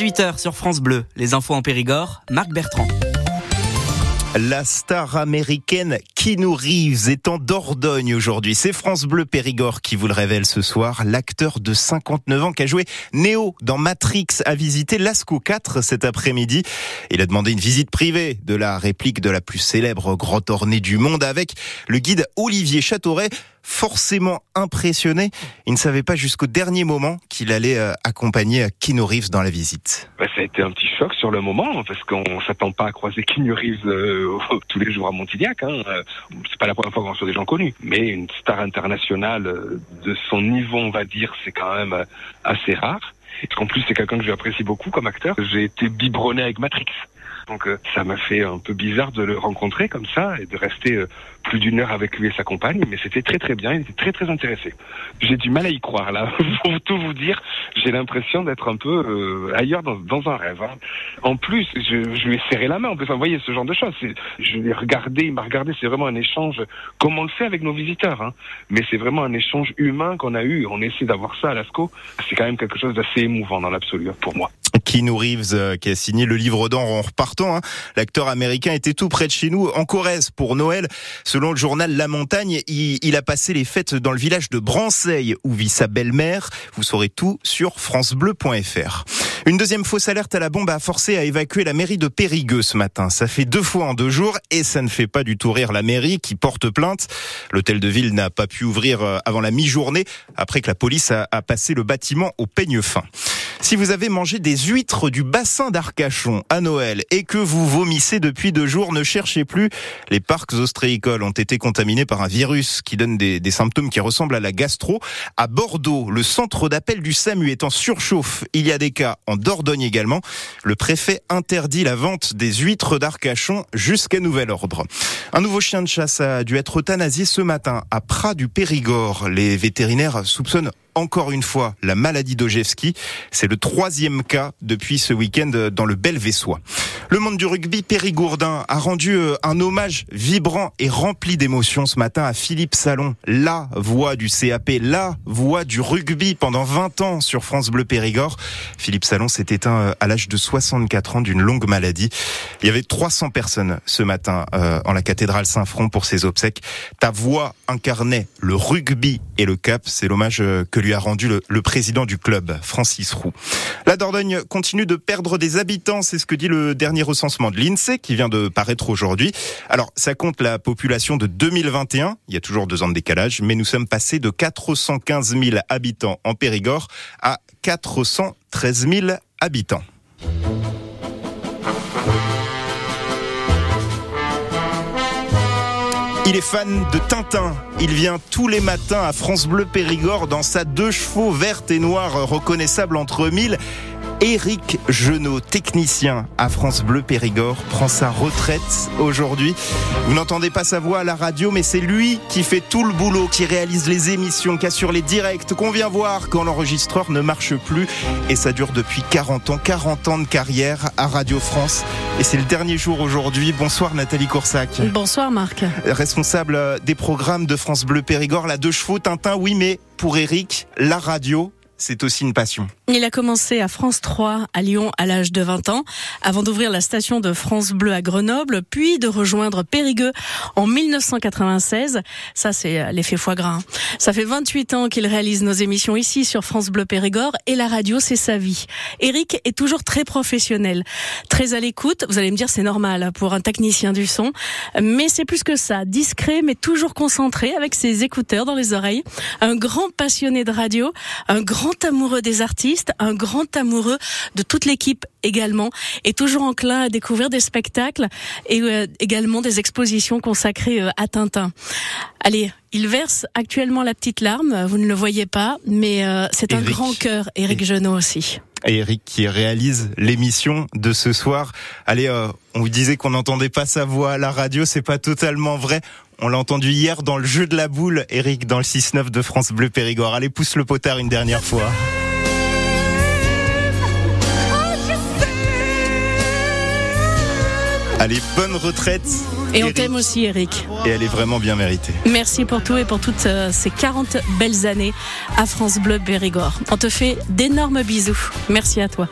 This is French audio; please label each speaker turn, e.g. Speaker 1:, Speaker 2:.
Speaker 1: 18h sur France Bleu. Les infos en Périgord, Marc Bertrand.
Speaker 2: La star américaine Keanu Reeves est en Dordogne aujourd'hui. C'est France Bleu Périgord qui vous le révèle ce soir. L'acteur de 59 ans qui a joué Neo dans Matrix a visité Lascaux 4 cet après-midi. Il a demandé une visite privée de la réplique de la plus célèbre grotte ornée du monde avec le guide Olivier Châteauret forcément impressionné. Il ne savait pas jusqu'au dernier moment qu'il allait euh, accompagner Keanu Reeves dans la visite.
Speaker 3: Bah, ça a été un petit choc sur le moment parce qu'on s'attend pas à croiser Keanu Reeves euh, tous les jours à Montignac. Hein. Euh, c'est pas la première fois qu'on reçoit des gens connus, mais une star internationale de son niveau, on va dire, c'est quand même assez rare. En plus, c'est quelqu'un que j'apprécie beaucoup comme acteur. J'ai été biberonné avec Matrix. Donc ça m'a fait un peu bizarre de le rencontrer comme ça et de rester plus d'une heure avec lui et sa compagne, mais c'était très très bien, il était très très intéressé. J'ai du mal à y croire là, pour tout vous dire, j'ai l'impression d'être un peu euh, ailleurs dans, dans, un rêve. Hein. En plus, je, je, lui ai serré la main, en plus, vous voyez ce genre de choses. Je l'ai regardé, il m'a regardé, c'est vraiment un échange comme on le fait avec nos visiteurs, hein. mais c'est vraiment un échange humain qu'on a eu, on essaie d'avoir ça à Lascaux, c'est quand même quelque chose d'assez émouvant dans l'absolu pour moi.
Speaker 2: Keanu Reeves euh, qui a signé le livre d'or en repartant, hein. l'acteur américain était tout près de chez nous en Corrèze pour Noël. Selon le journal La Montagne, il, a passé les fêtes dans le village de Branceil où vit sa belle-mère. Vous saurez tout sur francebleu.fr. Une deuxième fausse alerte à la bombe a forcé à évacuer la mairie de Périgueux ce matin. Ça fait deux fois en deux jours et ça ne fait pas du tout rire la mairie qui porte plainte. L'hôtel de ville n'a pas pu ouvrir euh, avant la mi-journée après que la police a passé le bâtiment au peigne fin. Si vous avez mangé des huîtres du bassin d'Arcachon à Noël et que vous vomissez depuis deux jours, ne cherchez plus. Les parcs ostréicoles ont été contaminés par un virus qui donne des, des symptômes qui ressemblent à la gastro. À Bordeaux, le centre d'appel du SAMU est en surchauffe. Il y a des cas en Dordogne également. Le préfet interdit la vente des huîtres d'Arcachon jusqu'à nouvel ordre. Un nouveau chien de chasse a dû être euthanasié ce matin à Prat du Périgord. Les vétérinaires soupçonnent encore une fois la maladie d'Ojewski. C'est le troisième cas depuis ce week-end dans le Belvésois. Le monde du rugby périgourdin a rendu euh, un hommage vibrant et rempli d'émotions ce matin à Philippe Salon, la voix du CAP, la voix du rugby pendant 20 ans sur France Bleu Périgord. Philippe Salon s'est éteint euh, à l'âge de 64 ans d'une longue maladie. Il y avait 300 personnes ce matin euh, en la cathédrale Saint-Front pour ses obsèques. Ta voix incarnait le rugby et le cap. C'est l'hommage que lui a rendu le, président du club, Francis Roux. La Dordogne continue de perdre des habitants, c'est ce que dit le dernier recensement de l'INSEE qui vient de paraître aujourd'hui. Alors, ça compte la population de 2021, il y a toujours deux ans de décalage, mais nous sommes passés de 415 000 habitants en Périgord à 413 000 habitants. Il est fan de Tintin. Il vient tous les matins à France Bleu Périgord dans sa deux chevaux verte et noire reconnaissable entre mille Éric Genot, technicien à France Bleu Périgord, prend sa retraite aujourd'hui. Vous n'entendez pas sa voix à la radio, mais c'est lui qui fait tout le boulot, qui réalise les émissions, qui assure les directs, qu'on vient voir quand l'enregistreur ne marche plus. Et ça dure depuis 40 ans, 40 ans de carrière à Radio France. Et c'est le dernier jour aujourd'hui. Bonsoir Nathalie Coursac.
Speaker 4: Bonsoir Marc.
Speaker 2: Responsable des programmes de France Bleu Périgord, la deux chevaux, Tintin, oui, mais pour Éric, la radio, c'est aussi une passion.
Speaker 4: Il a commencé à France 3 à Lyon à l'âge de 20 ans, avant d'ouvrir la station de France Bleu à Grenoble, puis de rejoindre Périgueux en 1996. Ça, c'est l'effet foie gras. Ça fait 28 ans qu'il réalise nos émissions ici sur France Bleu Périgord et la radio, c'est sa vie. Eric est toujours très professionnel, très à l'écoute. Vous allez me dire, c'est normal pour un technicien du son, mais c'est plus que ça. Discret, mais toujours concentré avec ses écouteurs dans les oreilles. Un grand passionné de radio, un grand grand amoureux des artistes, un grand amoureux de toute l'équipe également, et toujours enclin à découvrir des spectacles et euh, également des expositions consacrées euh, à Tintin. Allez, il verse actuellement la petite larme, vous ne le voyez pas, mais euh, c'est un grand cœur, Éric Genot aussi.
Speaker 2: Et Eric qui réalise l'émission de ce soir. Allez, on vous disait qu'on n'entendait pas sa voix à la radio, c'est pas totalement vrai. On l'a entendu hier dans le jeu de la boule, Eric, dans le 6-9 de France Bleu Périgord. Allez, pousse le potard une dernière fois. Allez, bonne retraite.
Speaker 4: Et on t'aime aussi, Eric.
Speaker 2: Et elle est vraiment bien méritée.
Speaker 4: Merci pour tout et pour toutes euh, ces 40 belles années à France Bleu Périgord. On te fait d'énormes bisous. Merci à toi.